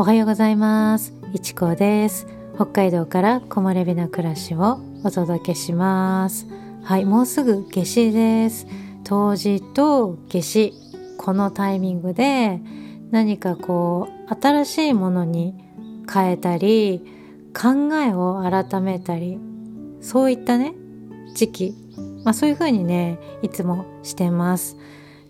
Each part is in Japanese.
おはようございます。いちこです。北海道から木漏れ日の暮らしをお届けします。はいもうすぐ夏至です。冬至と夏至。このタイミングで何かこう新しいものに変えたり考えを改めたりそういったね時期、まあ、そういう風にねいつもしてます。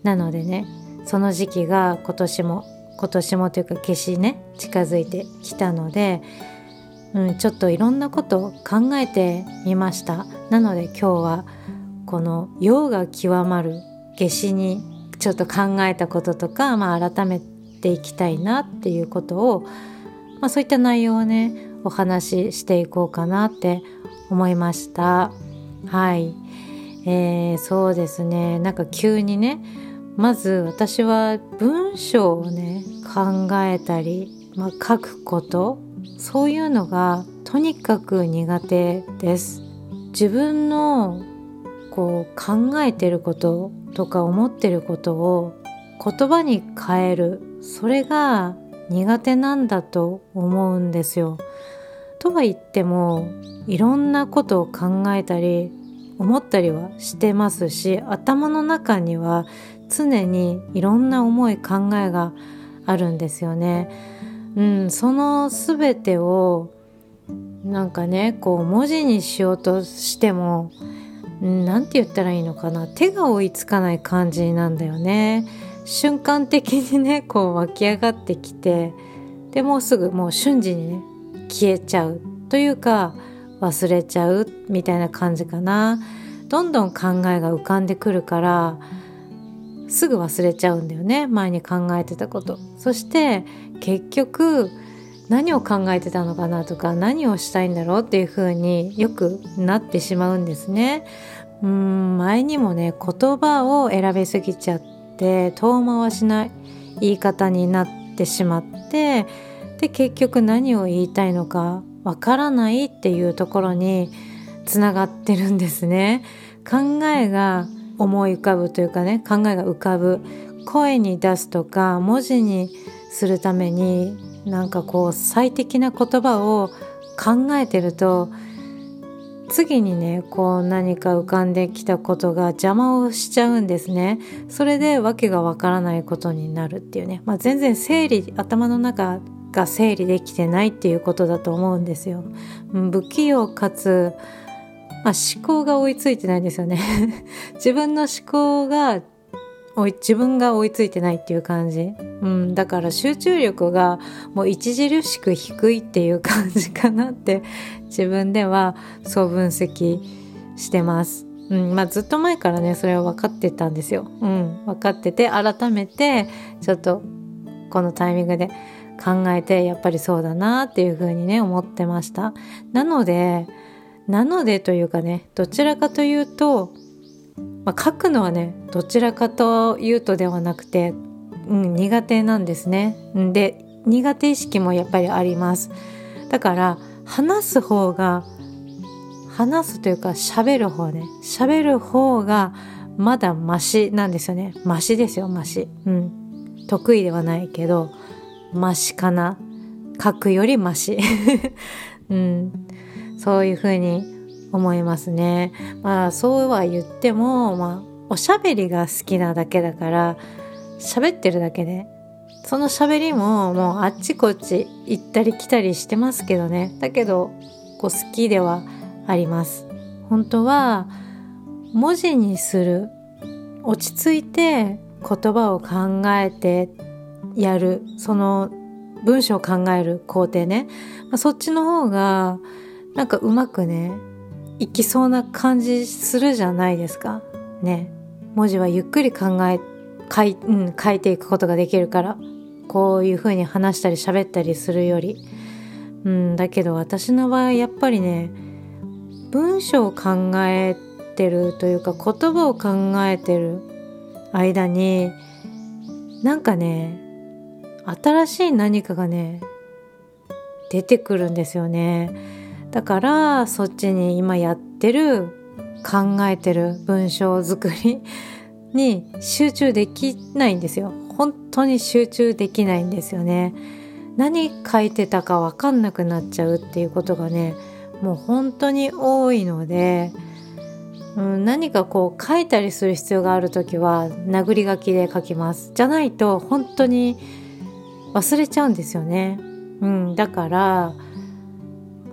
なのでねその時期が今年も今年もというか夏至ね近づいてきたので、うん、ちょっといろんなことを考えてみました。なので今日はこの「陽が極まる夏至」にちょっと考えたこととか、まあ、改めていきたいなっていうことを、まあ、そういった内容をねお話ししていこうかなって思いました。はい。えー、そうですね。なんか急にねまず私は文章をね考えたり、まあ、書くことそういうのがとにかく苦手です自分のこう考えてることとか思ってることを言葉に変えるそれが苦手なんだと思うんですよ。とは言ってもいろんなことを考えたり思ったりはしてますし頭の中には常にいろんな思い考えがあるんですよね。うん、その全てをなんかねこう文字にしようとしても何て言ったらいいのかな。手が追いつかない感じなんだよね。瞬間的にねこう湧き上がってきてでもうすぐもう瞬時にね消えちゃうというか忘れちゃうみたいな感じかな。どんどん考えが浮かんでくるからすぐ忘れちゃうんだよね。前に考えてたこと。そして結局何を考えてたのかなとか何をしたいんだろうっていう風によくなってしまうんですね。うん前にもね言葉を選びすぎちゃって遠回しない言い方になってしまってで結局何を言いたいのかわからないっていうところにつながってるんですね。考えが思い浮かぶというかね考えが浮かぶ声に出すとか文字にするためになんかこう最適な言葉を考えてると次にねこう何か浮かんできたことが邪魔をしちゃうんですね。それで訳がわからないことになるっていうね、まあ、全然整理頭の中が整理できてないっていうことだと思うんですよ。不器用かつまあ、思考が追いついてないんですよね 自分の思考が自分が追いついてないっていう感じ、うん、だから集中力がもう著しく低いっていう感じかなって自分ではそう分析してます。うんまあ、ずっと前からねそれは分かってたんですよ。うん、分かってて改めてちょっとこのタイミングで考えてやっぱりそうだなっていうふうにね思ってました。なのでなのでというかねどちらかというと、まあ、書くのはねどちらかというとではなくて、うん、苦手なんですね。で苦手意識もやっぱりあります。だから話す方が話すというか喋る方ね。喋る方がまだマシなんですよね。マシですよマシ。うん。得意ではないけどマシかな。書くよりマシ。うん。そういうふうに思いますね。まあそうは言っても、まあ、おしゃべりが好きなだけだから喋ってるだけでその喋りももうあっちこっち行ったり来たりしてますけどね。だけどこう好きではあります。本当は文字にする落ち着いて言葉を考えてやるその文章を考える工程ね、まあ、そっちの方がなんかうまくねいきそうな感じするじゃないですか。ね。文字はゆっくり考え書い,、うん、書いていくことができるからこういう風に話したり喋ったりするより。うんだけど私の場合やっぱりね文章を考えてるというか言葉を考えてる間になんかね新しい何かがね出てくるんですよね。だからそっちに今やってる考えてる文章作り に集中できないんですよ。本当に集中できないんですよね。何書いてたか分かんなくなっちゃうっていうことがねもう本当に多いので、うん、何かこう書いたりする必要がある時は殴り書きで書きます。じゃないと本当に忘れちゃうんですよね、うん、だから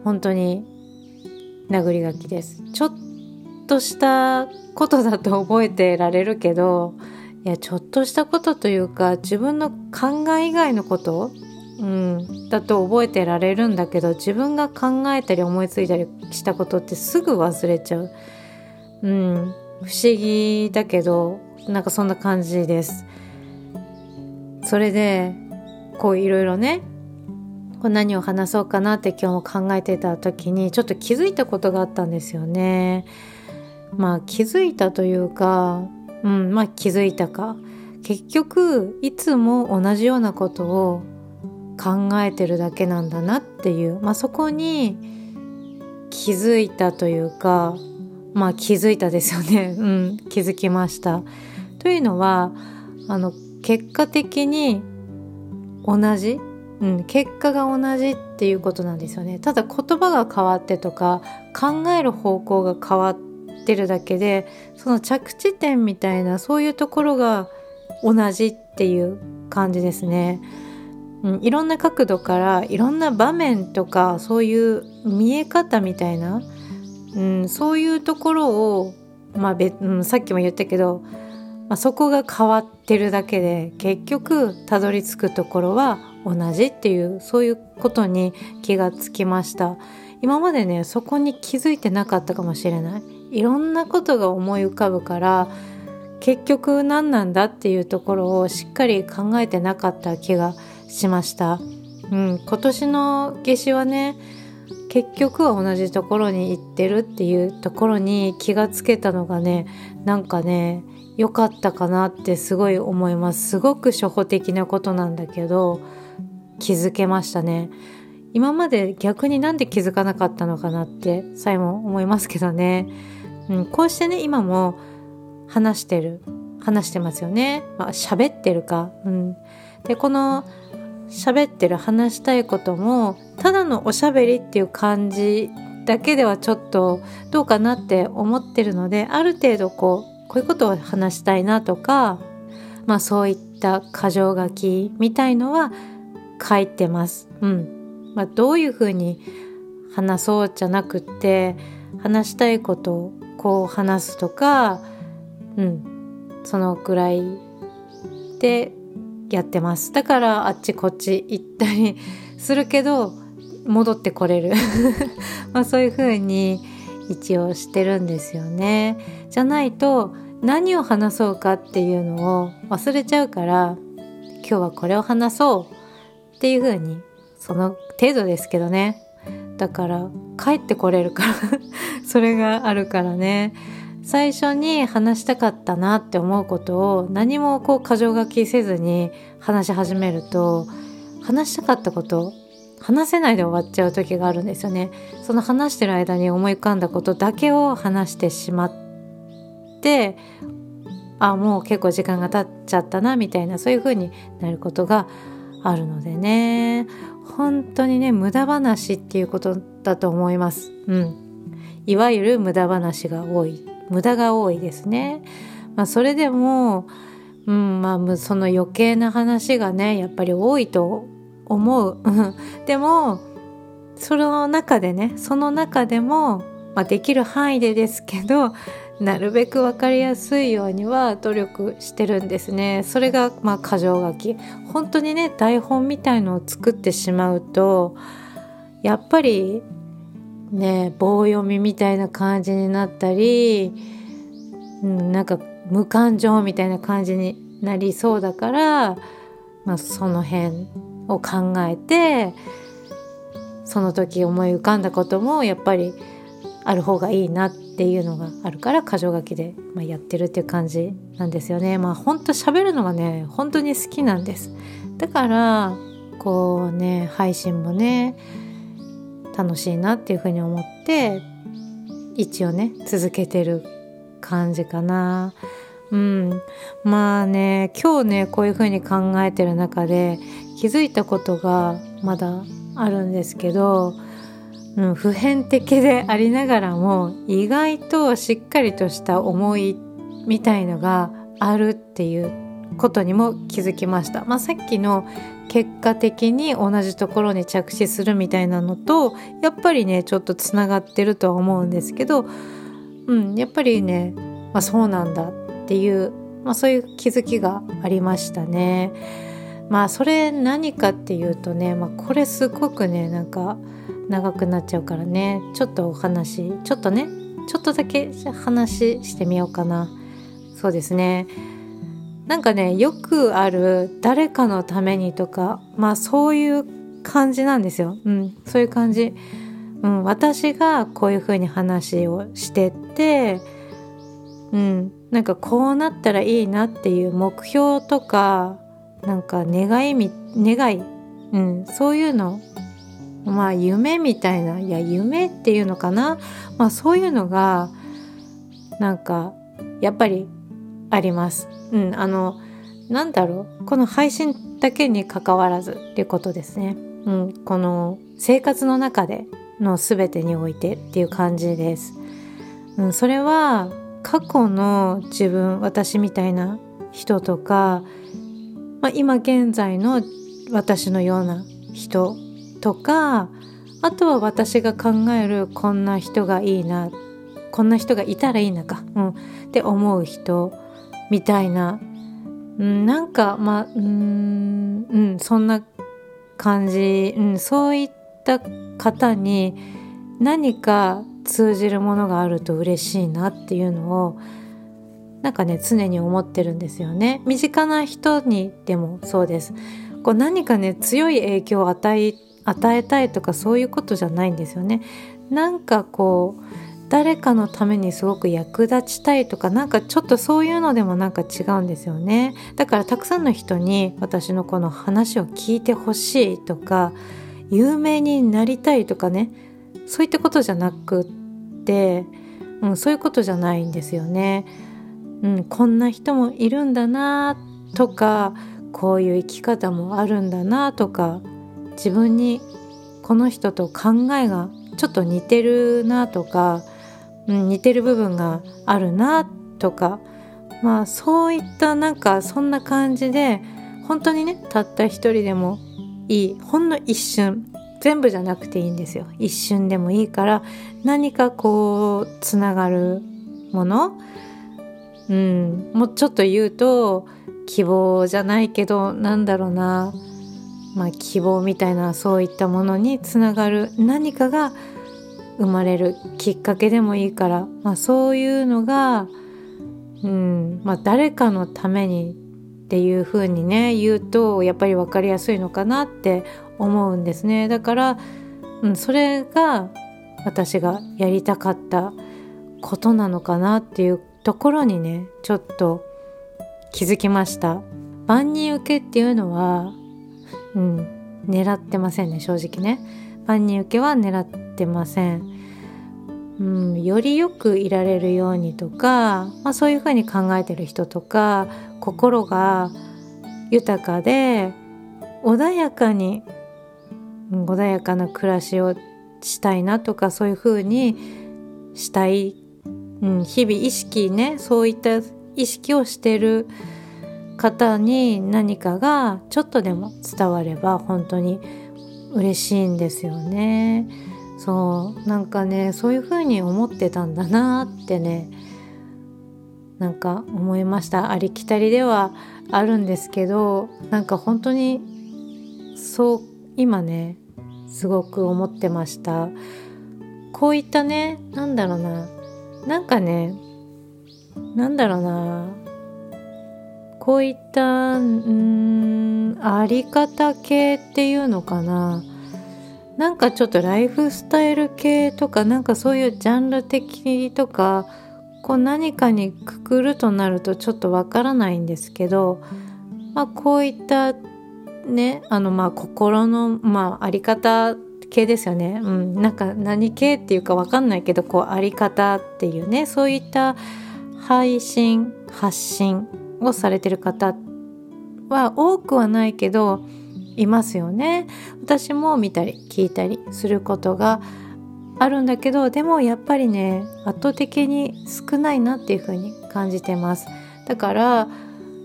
本当に殴り書きですちょっとしたことだと覚えてられるけどいやちょっとしたことというか自分の考え以外のことうん、だと覚えてられるんだけど自分が考えたり思いついたりしたことってすぐ忘れちゃう。うん、不思議だけどなんかそんな感じです。それでこういろいろねこう何を話そうかなって今日も考えてた時にちょっと気づいたことがあったんですよね。まあ気づいたというか、うん、まあ気づいたか。結局いつも同じようなことを考えてるだけなんだなっていう、まあ、そこに気づいたというかまあ気づいたですよね、うん、気づきました。というのはあの結果的に同じ、うん、結果が同じっていうことなんですよね。ただ言葉が変わってとか考える方向が変わってるだけでその着地点みたいなそういうところが同じっていう感じですね。うん、いろんな角度からいろんな場面とかそういう見え方みたいな、うん、そういうところを、まあ別うん、さっきも言ったけど、まあ、そこが変わってるだけで結局たどり着くところは同じっていうそういうことに気がつきました。今までねそこに気づいてなかったかもしれない。いろんなことが思い浮かぶから結局何なんだっていうところをしっかり考えてなかった気がしました。うん、今年の夏至はね結局は同じところに行ってるっていうところに気がつけたのがねなんかね良かったかなってすごい思います。すごく初歩的なことなんだけど気づけましたね。今まで逆になんで気づかなかったのかなってさえも思いますけどね、うん、こうしてね今も話してる話してますよね。まあ喋ってるか。うん。でこの喋ってる話したいこともただのおしゃべりっていう感じだけではちょっとどうかなって思ってるのである程度こうこういうことを話したいなとかまあそういった箇条書きみたいのは書いてます。うん。まあ、どういうふうに話そうじゃなくって話したいことをこう話すとかうん。そのくらいでやってます。だからあっちこっち行ったりするけど戻ってこれる。まあそういう風に一応してるんですよね。じゃないと何を話そうかっていうのを忘れちゃうから今日はこれを話そう。っていう風にその程度ですけどねだから帰ってこれるから それがあるからね最初に話したかったなって思うことを何もこう箇条書きせずに話し始めると話したかったこと話せないで終わっちゃう時があるんですよね。その話してる間に思い浮かんだことだけを話してしまってあもう結構時間が経っちゃったなみたいなそういう風になることがあるのでね本当にね無駄話っていうことだと思います。うん、いわゆる無駄話が多い無駄が多いですね。まあ、それでも、うんまあ、その余計な話がねやっぱり多いと思う。でもその中でねその中でも、まあ、できる範囲でですけどなるべく分かりやすいようには努力してるんですね。それがまあ箇条書き。本当にね台本みたいのを作ってしまうとやっぱりね棒読みみたいな感じになったり、うん、なんか無感情みたいな感じになりそうだから、まあ、その辺を考えてその時思い浮かんだこともやっぱりある方がいいなっていうのがあるから箇条書きで、まあ、やってるっていう感じなんですよね。まあ本当喋るのがね本当に好きなんです。だからこうね配信もね楽しいなっていうふうに思って一応ね続けてる感じかな。うん、まあね今日ねこういうふうに考えてる中で気づいたことがまだあるんですけど、うん、普遍的でありながらも意外としっかりとした思いみたいのがあるっていうことにも気づきました。まあ、さっきの結果的に同じところに着地するみたいなのとやっぱりねちょっとつながってるとは思うんですけど、うん、やっぱりね、まあ、そうなんだっていう、まあ、そういう気づきがありましたね。まあそれ何かっていうとね、まあ、これすごくねなんか長くなっちゃうからねちょっとお話ちょっとねちょっとだけ話してみようかな。そうですねなんかねよくある誰かのためにとかまあそういう感じなんですよ。うん、そういう感じ。うん、私がこういう風に話をしてって、うん、なんかこうなったらいいなっていう目標とかなんか願いみ願い、うん、そういうのまあ夢みたいないや夢っていうのかな、まあ、そういうのがなんかやっぱりあります。うん、あのなんだろうこの配信だけにかかわらずっていうことですね。うん、この生活の中での全てにおいてっていう感じです。うん、それは過去の自分私みたいな人とか、まあ、今現在の私のような人とかあとは私が考えるこんな人がいいなこんな人がいたらいいなか、うん、って思う人みたいな、うん、なんかまあうんうんそんな感じ、うん、そういった方に何か通じるものがあると嬉しいなっていうのをなんかね常に思ってるんですよね。身近な人にでもそうです。こう何かね強い影響を与え与えたいとかそういうことじゃないんですよね。なんかこう誰かのためにすごく役立ちたいとかなんかちょっとそういうのでもなんか違うんですよね。だからたくさんの人に私のこの話を聞いてほしいとか有名になりたいとかねそういったことじゃなくって、うん、そういうことじゃないんですよね、うん、こんな人もいるんだなとかこういう生き方もあるんだなとか自分にこの人と考えがちょっと似てるなとかうん、似てる部分があるなとかまあそういったなんかそんな感じで本当にねたった一人でもいいほんの一瞬全部じゃなくていいんですよ。一瞬でもいいから何かこうつながるものうんもうちょっと言うと希望じゃないけどなんだろうな。まあ希望みたいなそういったものにつながる何かが生まれるきっかけでもいいから、まあ、そういうのが、うんまあ、誰かのためにっていうふうにね言うとやっぱり分かりやすいのかなって思うんですね。だから、うん、それが私がやりたかったことなのかなっていうところにねちょっと気づきました。万人受けっていうのはうん。狙ってませんね正直ね。万人受けは狙ってません。うん、よりよくいられるようにとか、まあ、そういうふうに考えてる人とか心が豊かで穏やかに穏やかな暮らしをしたいなとかそういうふうにしたい、うん、日々意識ねそういった意識をしてる方に何かがちょっとでも伝われば本当に嬉しいんですよね。そうなんかねそういう風に思ってたんだなってねなんか思いましたありきたりではあるんですけどなんか本当にそう今ねすごく思ってましたこういったねなんだろうななんかねなんだろうなこういったうんあり方系っていうのかな。なんかちょっとライフスタイル系とかなんかそういうジャンル的とかこう何かにくくるとなるとちょっとわからないんですけど、まあ、こういったねあのまあ心のまああり方系ですよね、うん、なんか何系っていうかわかんないけどこうあり方っていうねそういった配信発信をされてる方は多くはないけどいますよね。私も見たり聞いたりすることがあるんだけどでもやっぱりね圧倒的に少ないなっていう風に感じてます。だから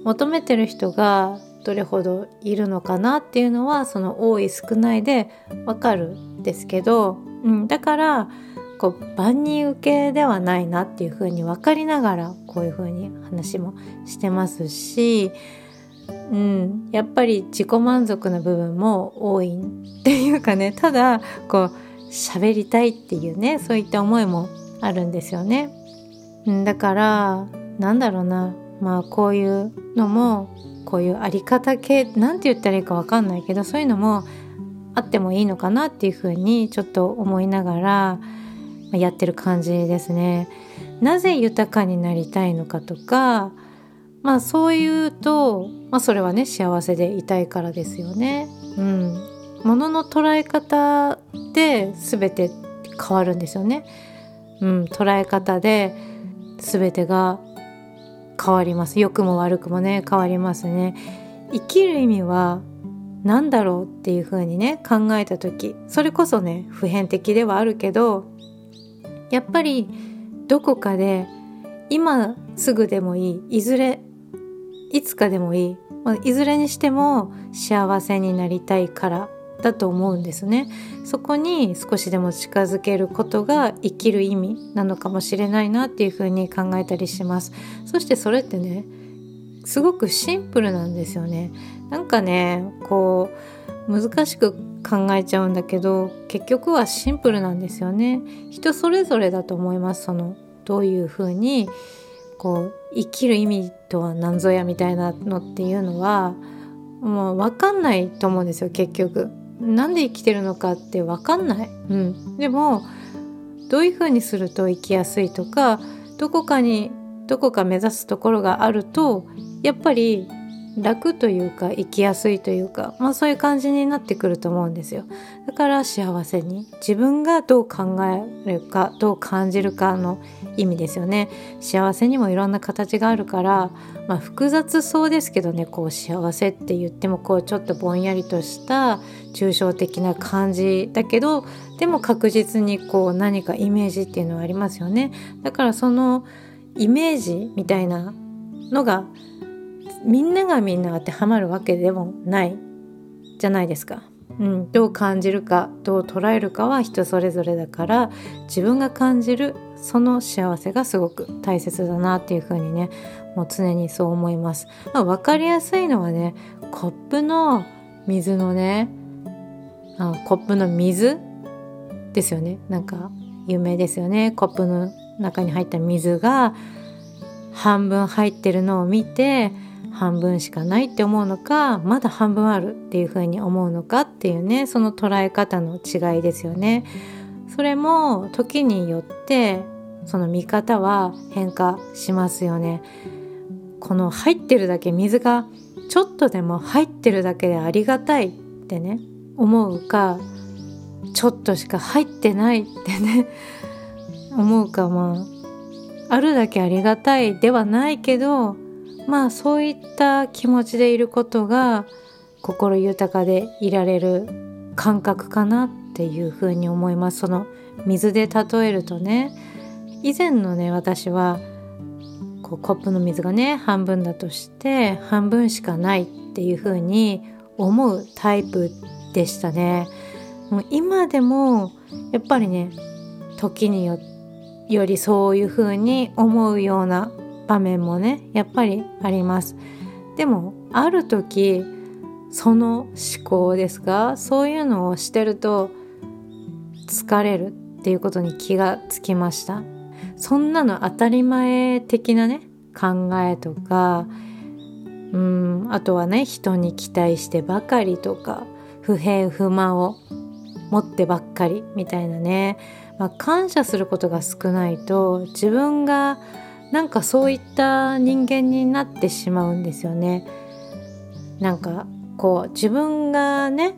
求めてる人がどれほどいるのかなっていうのはその多い少ないでわかるんですけど、うん、だからこう万人受けではないなっていう風に分かりながらこういう風に話もしてますし、うん、やっぱり自己満足な部分も多いっていうかねただこう喋りたいっていうねそういった思いもあるんですよね。だからなんだろうなまあこういうのもこういうあり方系なんて言ったらいいか分かんないけどそういうのもあってもいいのかなっていうふうにちょっと思いながらやってる感じですね。なぜ豊かになりたいのかとかまあそういうと、まあ、それはね幸せでいたいからですよね。うん、物の捉え方で全て変わるんですよね。うん、捉え方で全てが変わります良くも悪くもね変わりますね生きる意味は何だろうっていう風にね考えた時それこそね普遍的ではあるけどやっぱりどこかで今すぐでもいいいずれいつかでもいい、まあ、いずれにしても幸せになりたいからだと思うんですね。そこに少しでも近づけることが生きる意味なのかもしれないなっていうふうに考えたりします。そしてそれってねすごくシンプルなんですよね。なんかねこう難しく考えちゃうんだけど結局はシンプルなんですよね。人それぞれだと思いますそのどういうふうにこう生きる意味とは何ぞやみたいなのっていうのはもう分かんないと思うんですよ結局。なんで生きてるのかって分かんない、うん、でもどういうふうにすると生きやすいとかどこかにどこか目指すところがあるとやっぱり楽というか生きやすいというか、まあ、そういう感じになってくると思うんですよ。だから幸せに自分がどう考えるかどう感じるかの意味ですよね。幸せにもいろんな形があるから、まあ、複雑そうですけどねこう幸せって言ってもこうちょっとぼんやりとした抽象的な感じだけどでも確実にこう何かイメージっていうのはありますよね。だからそのイメージみたいなのがみんながみんな当てはまるわけでもないじゃないですか。うん、どう感じるかどう捉えるかは人それぞれだから自分が感じるその幸せがすごく大切だなっていう風にねもう常にそう思います。まあ、分かりやすいのはねコップの水のねあコップの水ですよねなんか有名ですよねコップの中に入った水が半分入ってるのを見て半分しかないって思うのかまだ半分あるっていうふうに思うのかっていうねその捉え方の違いですよね。それも時によってその見方は変化しますよね。この入ってるだけ水がちょっとでも入ってるだけでありがたいってね思うかちょっとしか入ってないってね 思うかまああるだけありがたいではないけどまあそういった気持ちでいることが心豊かでいられる感覚かなっていうふうに思います。その水で例えるとね以前のね私はこうコップの水がね半分だとして半分しかないっていうふうに思うタイプでしたね。もう今でもやっぱりね時によりそういうふうに思うような場面もねやっぱりあります。でもある時その思考ですがそういうのをしてると疲れるっていうことに気がつきました。そんなの当たり前的なね考えとかうんあとはね人に期待してばかりとか不平不満を持ってばっかりみたいなね、まあ、感謝することが少ないと自分がなんかそういった人間になってしまうんですよね。なんかこう自分がね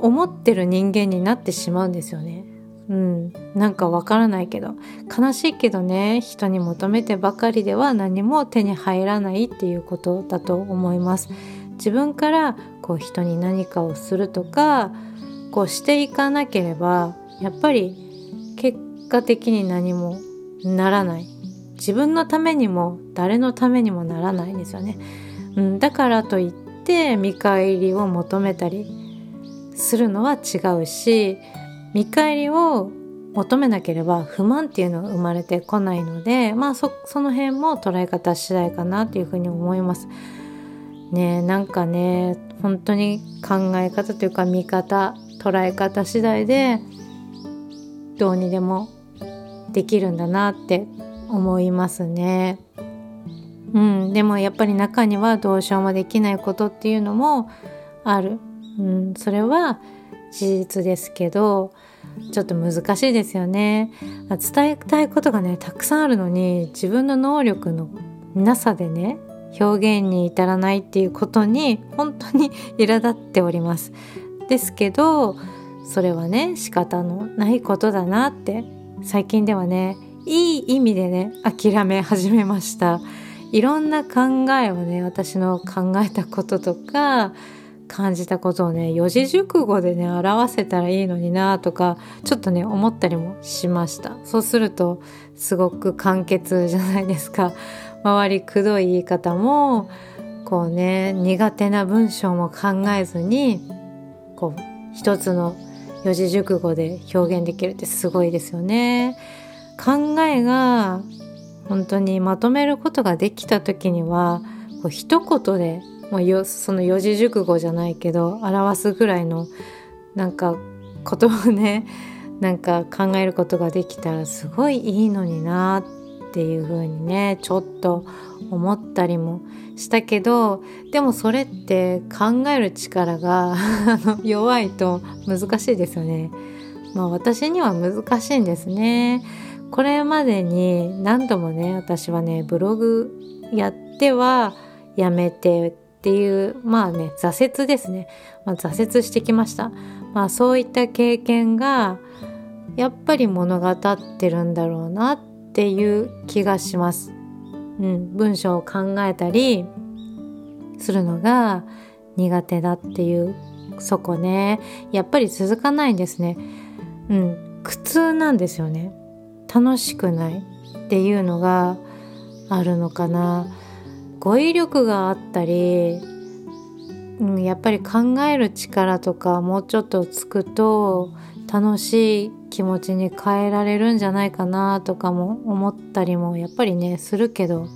思ってる人間になってしまうんですよね。うん、なんかわからないけど悲しいけどね人に求めてばかりでは何も手に入らないっていうことだと思います。自分からこう人に何かをするとかこうしていかなければやっぱり結果的に何もならない自分のためにも誰のためにもならないんですよね、うん、だからといって見返りを求めたりするのは違うし見返りを求めなければ不満っていうのは生まれてこないのでまあその辺も捉え方次第かなっていうふうに思います。ねなんかね本当に考え方というか見方捉え方次第でどうにでもできるんだなって思いますね。うん、でもやっぱり中にはどうしようもできないことっていうのもある。うん、それは事実ですけどちょっと難しいですよね。伝えたいことがねたくさんあるのに自分の能力のなさでね表現に至らないっていうことに本当に苛立っております。ですけどそれはね仕方のないことだなって最近ではねいい意味でね諦め始めました。いろんな考えをね私の考えたこととか感じたことをね四字熟語でね表せたらいいのになとかちょっとね思ったりもしました。そうするとすごく簡潔じゃないですか。周りくどい言い方もこうね苦手な文章も考えずにこう一つの四字熟語で表現できるってすごいですよね。考えが本当にまとめることができた時にはこう一言でもうよその四字熟語じゃないけど表すぐらいのなんか言葉をね なんか考えることができたらすごいいいのになっていう風にねちょっと思ったりもしたけどでもそれって考える力が 弱いと難しいですよね。まあ私には難しいんですね。これまでに何度もね私はねブログやってはやめてっていうまあね挫折ですね、まあ、挫折してきました。まあそういった経験がやっぱり物語ってるんだろうなっていう気がします。うん文章を考えたりするのが苦手だっていうそこね。やっぱり続かないんですね。うん苦痛なんですよね。楽しくないっていうのがあるのかな語彙力があったり、うん、やっぱり考える力とかもうちょっとつくと楽しい気持ちに変えられるんじゃないかなとかも思ったりもやっぱりねするけど、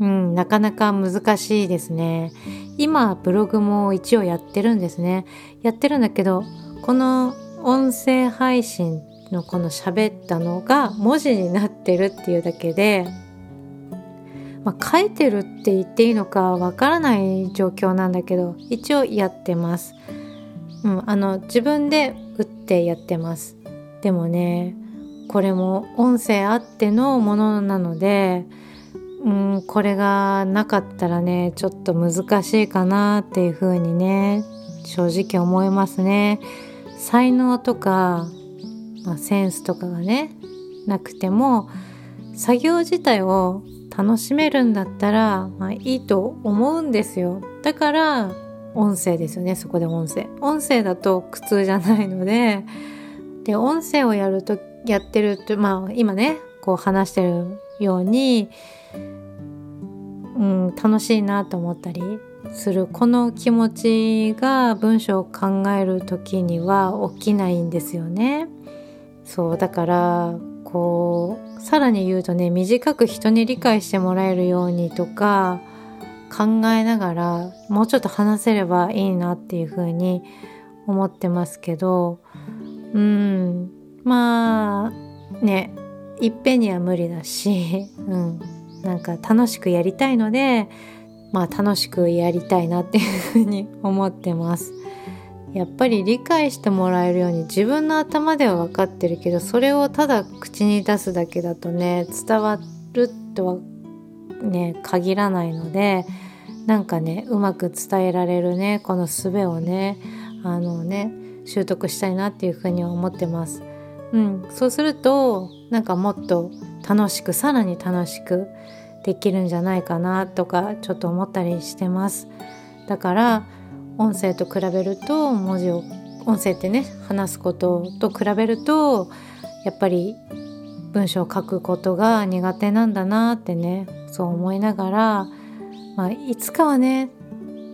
うん、なかなか難しいですね。今ブログも一応やってるんですね。やってるんだけどこの音声配信のこの喋ったのが文字になってるっていうだけで、まあ、書いてるって言っていいのかわからない状況なんだけど一応やってます。うん、あの自分で打ってやってます。でもねこれも音声あってのものなので、うん、これがなかったらねちょっと難しいかなっていうふうにね正直思いますね。才能とかまあ、センスとかがねなくても作業自体を楽しめるんだったら、まあ、いいと思うんですよ。だから音声ですよね。そこで音声。音声だと苦痛じゃないので。で音声をやるとやってるとまあ今ねこう話してるように、うん、楽しいなと思ったりする。この気持ちが文章を考える時には起きないんですよね。そうだからこうさらに言うとね短く人に理解してもらえるようにとか考えながらもうちょっと話せればいいなっていうふうに思ってますけどうんまあねいっぺんには無理だし、うん、なんか楽しくやりたいのでまあ楽しくやりたいなっていうふうに思ってます。やっぱり理解してもらえるように自分の頭では分かってるけどそれをただ口に出すだけだとね伝わるとはね限らないのでなんかねうまく伝えられるねこの術をねあのね習得したいなっていうふうに思ってます。うん、そうするとなんかもっと楽しくさらに楽しくできるんじゃないかなとかちょっと思ったりしてます。だから音声と比べると文字を音声ってね話すことと比べるとやっぱり文章を書くことが苦手なんだなってねそう思いながら、まあ、いつかはね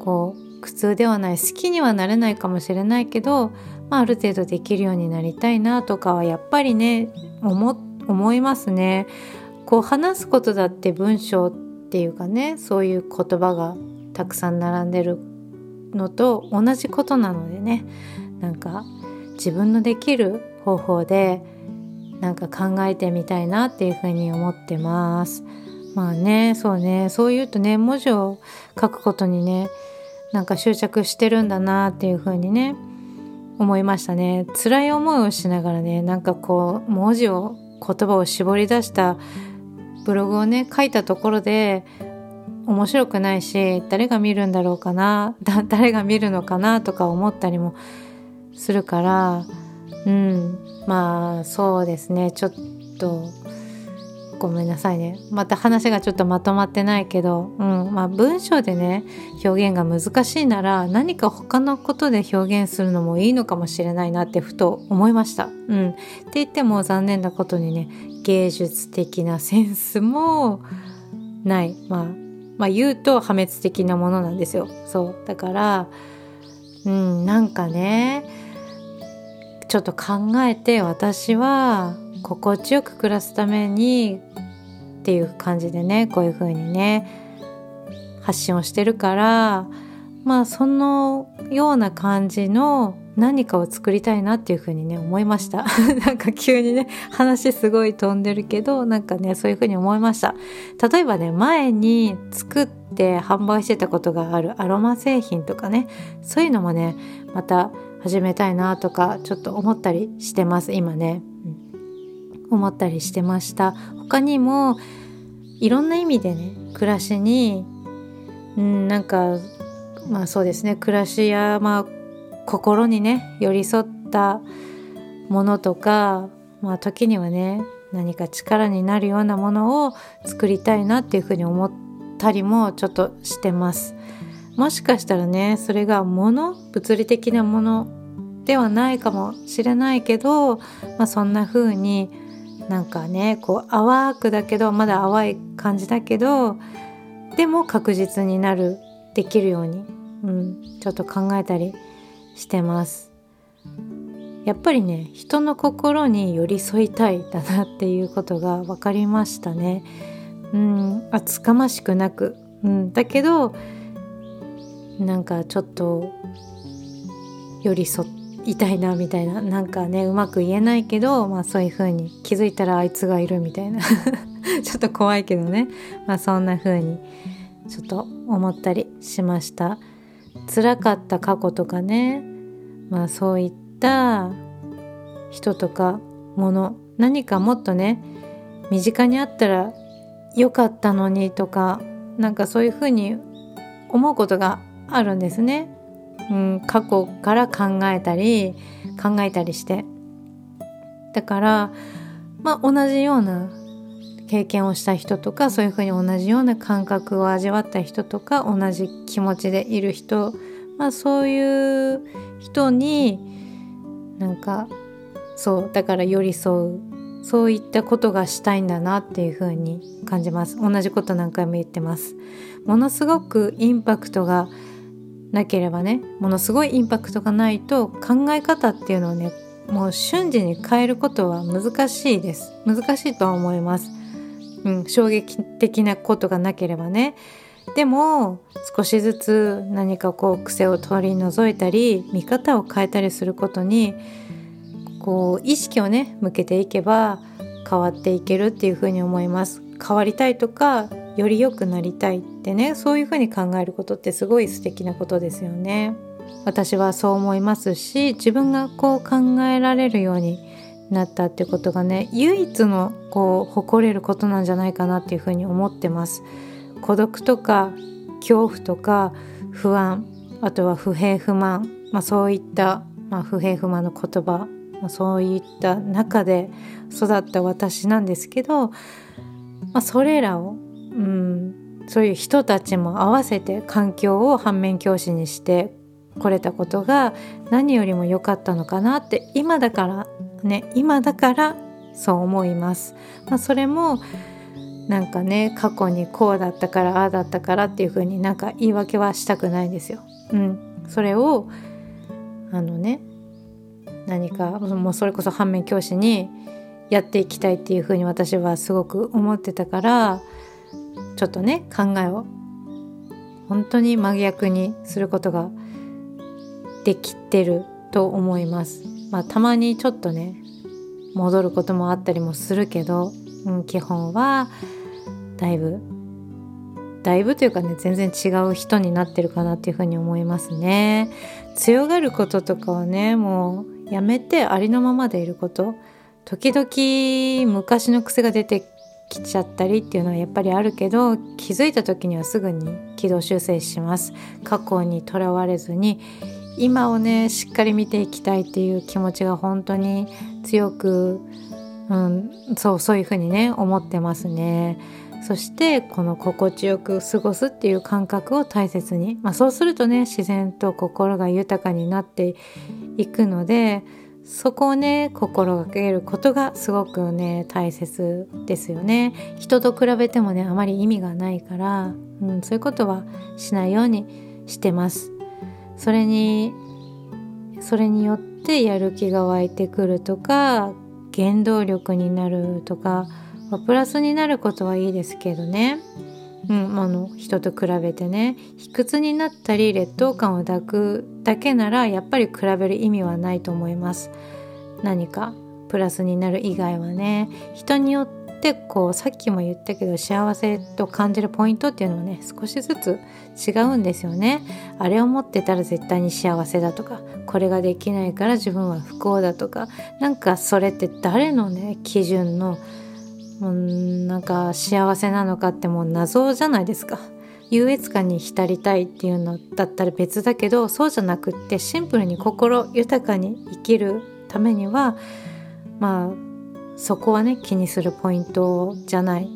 こう苦痛ではない好きにはなれないかもしれないけど、まあ、ある程度できるようになりたいなとかはやっぱりね思いますね。こう話すことだって文章っていうかねそういう言葉がたくさん並んでるのと同じことなのでね。なんか自分のできる方法でなんか考えてみたいなっていうふうに思ってます。まあねそうね。そう言うとね文字を書くことにねなんか執着してるんだなっていうふうにね思いましたね。辛い思いをしながらねなんかこう文字を言葉を絞り出したブログをね書いたところで面白くないし誰が見るんだろうかな 誰が見るのかなとか思ったりもするからうんまあそうですねちょっとごめんなさいね。また話がちょっとまとまってないけど、うんまあ、文章でね表現が難しいなら何か他のことで表現するのもいいのかもしれないなってふと思いました。うん、って言っても残念なことにね芸術的なセンスもない、まあ、まあ言うと破滅的なものなんですよ。そうだからうんなんかねちょっと考えて私は心地よく暮らすためにっていう感じでねこういう風にね発信をしてるからまあそのような感じの何かを作りたいなっていう風にね思いました。なんか急にね話すごい飛んでるけどなんかねそういう風に思いました。例えばね前に作って販売してたことがあるアロマ製品とかねそういうのもねまた始めたいなとかちょっと思ったりしてます今ね、うん、思ったりしてました。他にもいろんな意味でね暮らしにうんなんかまあそうですね暮らしやまあ心にね寄り添ったものとかまあ時にはね何か力になるようなものを作りたいなっていうふうに思ったりもちょっとしてます。もしかしたらねそれが物物理的なものではないかもしれないけど、まあ、そんな風になんかねこう淡くだけどまだ淡い感じだけどでも確実になるできるように、うん、ちょっと考えたりしてます。やっぱりね人の心に寄り添いたいだなっていうことが分かりましたね。うん厚かましくなく、うん、だけどなんかちょっと寄り添いたいなみたいな。なんかねうまく言えないけど、まあ、そういう風に気づいたらあいつがいるみたいな。ちょっと怖いけどね、まあ、そんな風にちょっと思ったりしました。辛かった過去とかねまあそういった人とかもの何かもっとね身近にあったらよかったのにとかなんかそういう風に思うことがあるんですね。うん、過去から考えたり考えたりしてだからまあ同じような経験をした人とかそういうふうに同じような感覚を味わった人とか同じ気持ちでいる人、まあ、そういう人になんかそうだから寄り添うそういったことがしたいんだなっていうふうに感じます。同じこと何回も言ってます。ものすごくインパクトがなければねものすごいインパクトがないと考え方っていうのをねもう瞬時に変えることは難しいです。難しいとは思います、うん、衝撃的なことがなければねでも少しずつ何かこう癖を取り除いたり見方を変えたりすることにこう意識をね向けていけば変わっていけるっていうふうに思います変わりたいとかより良くなりたいってねそういうふうに考えることってすごい素敵なことですよね。私はそう思いますし自分がこう考えられるようになったってことがね唯一のこう誇れることなんじゃないかなっていうふうに思ってます。孤独とか恐怖とか不安あとは不平不満、まあ、そういった、まあ、不平不満の言葉、まあ、そういった中で育った私なんですけど、まあ、それらをうんそういう人たちも合わせて環境を反面教師にしてこれたことが何よりも良かったのかなって今だからね今だからそう思います。まあ、それもなんかね過去にこうだったからああだったからっていう風になんか言い訳はしたくないんですよ。うん、それをあのね何かもうそれこそ反面教師にやっていきたいっていう風に私はすごく思ってたからちょっとね考えを本当に真逆にすることができてると思います。まあ、たまにちょっとね戻ることもあったりもするけど、うん、基本はだいぶだいぶというかね全然違う人になってるかなっていうふうに思いますね。強がることとかはねもうやめてありのままでいること時々昔の癖が出てきちゃったりっていうのはやっぱりあるけど気づいた時にはすぐに軌道修正します過去にとらわれずに今をねしっかり見ていきたいっていう気持ちが本当に強く、うん、そうそういうふうにね思ってますね。そしてこの心地よく過ごすっていう感覚を大切に、まあ、そうするとね自然と心が豊かになっていくのでそこをね心がけることがすごくね大切ですよね人と比べてもねあまり意味がないから、うん、そういうことはしないようにしてますそれにそれによってやる気が湧いてくるとか原動力になるとか、まあ、プラスになることはいいですけどね、うん、あの人と比べてね。卑屈になったり劣等感を抱くだけならやっぱり比べる意味はないと思います。何かプラスになる以外はね。人によってってこうさっきも言ったけど幸せと感じるポイントっていうのはね少しずつ違うんですよね。あれを持ってたら絶対に幸せだとかこれができないから自分は不幸だとかなんかそれって誰のね基準のうんなんか幸せなのかってもう謎じゃないですか。優越感に浸りたいっていうのだったら別だけどそうじゃなくってシンプルに心豊かに生きるためにはまあそこはね気にするポイントじゃない。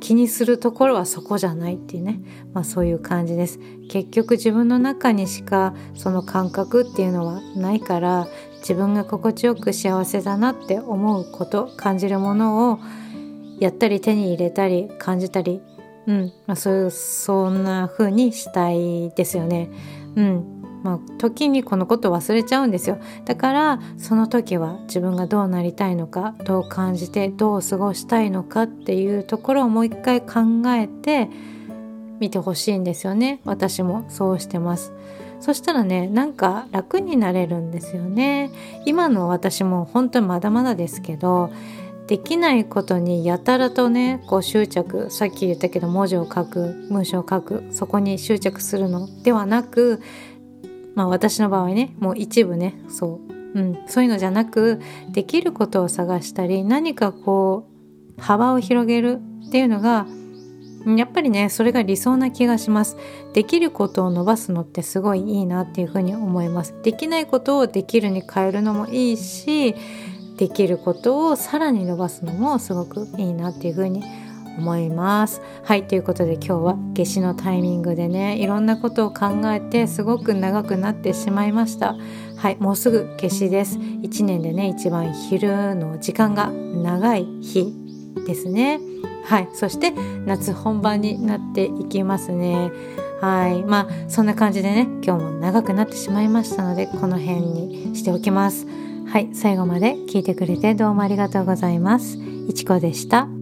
気にするところはそこじゃないっていうね、まあ、そういう感じです。結局自分の中にしかその感覚っていうのはないから自分が心地よく幸せだなって思うこと感じるものをやったり手に入れたり感じたり。うん、まあ、そういうそんな風にしたいですよね。うん、まあ、時にこのことを忘れちゃうんですよ。だからその時は自分がどうなりたいのかどう感じてどう過ごしたいのかっていうところをもう一回考えて見てほしいんですよね。私もそうしてます。そしたらねなんか楽になれるんですよね。今の私も本当にまだまだですけどできないことにやたらとねこう執着さっき言ったけど文字を書く文章を書くそこに執着するのではなくまあ私の場合ねもう一部ねそう、うん、そういうのじゃなくできることを探したり何かこう幅を広げるっていうのがやっぱりねそれが理想な気がします。できることを伸ばすのってすごいいいなっていうふうに思います。できないことをできるに変えるのもいいしできることをさらに伸ばすのもすごくいいなっていうふうに思います思います。はいということで今日は夏至のタイミングでねいろんなことを考えてすごく長くなってしまいました。はいもうすぐ夏至です。1年でね一番昼の時間が長い日ですね。はいそして夏本番になっていきますね。はいまあそんな感じでね今日も長くなってしまいましたのでこの辺にしておきます。はい最後まで聞いてくれてどうもありがとうございます。いちこでした。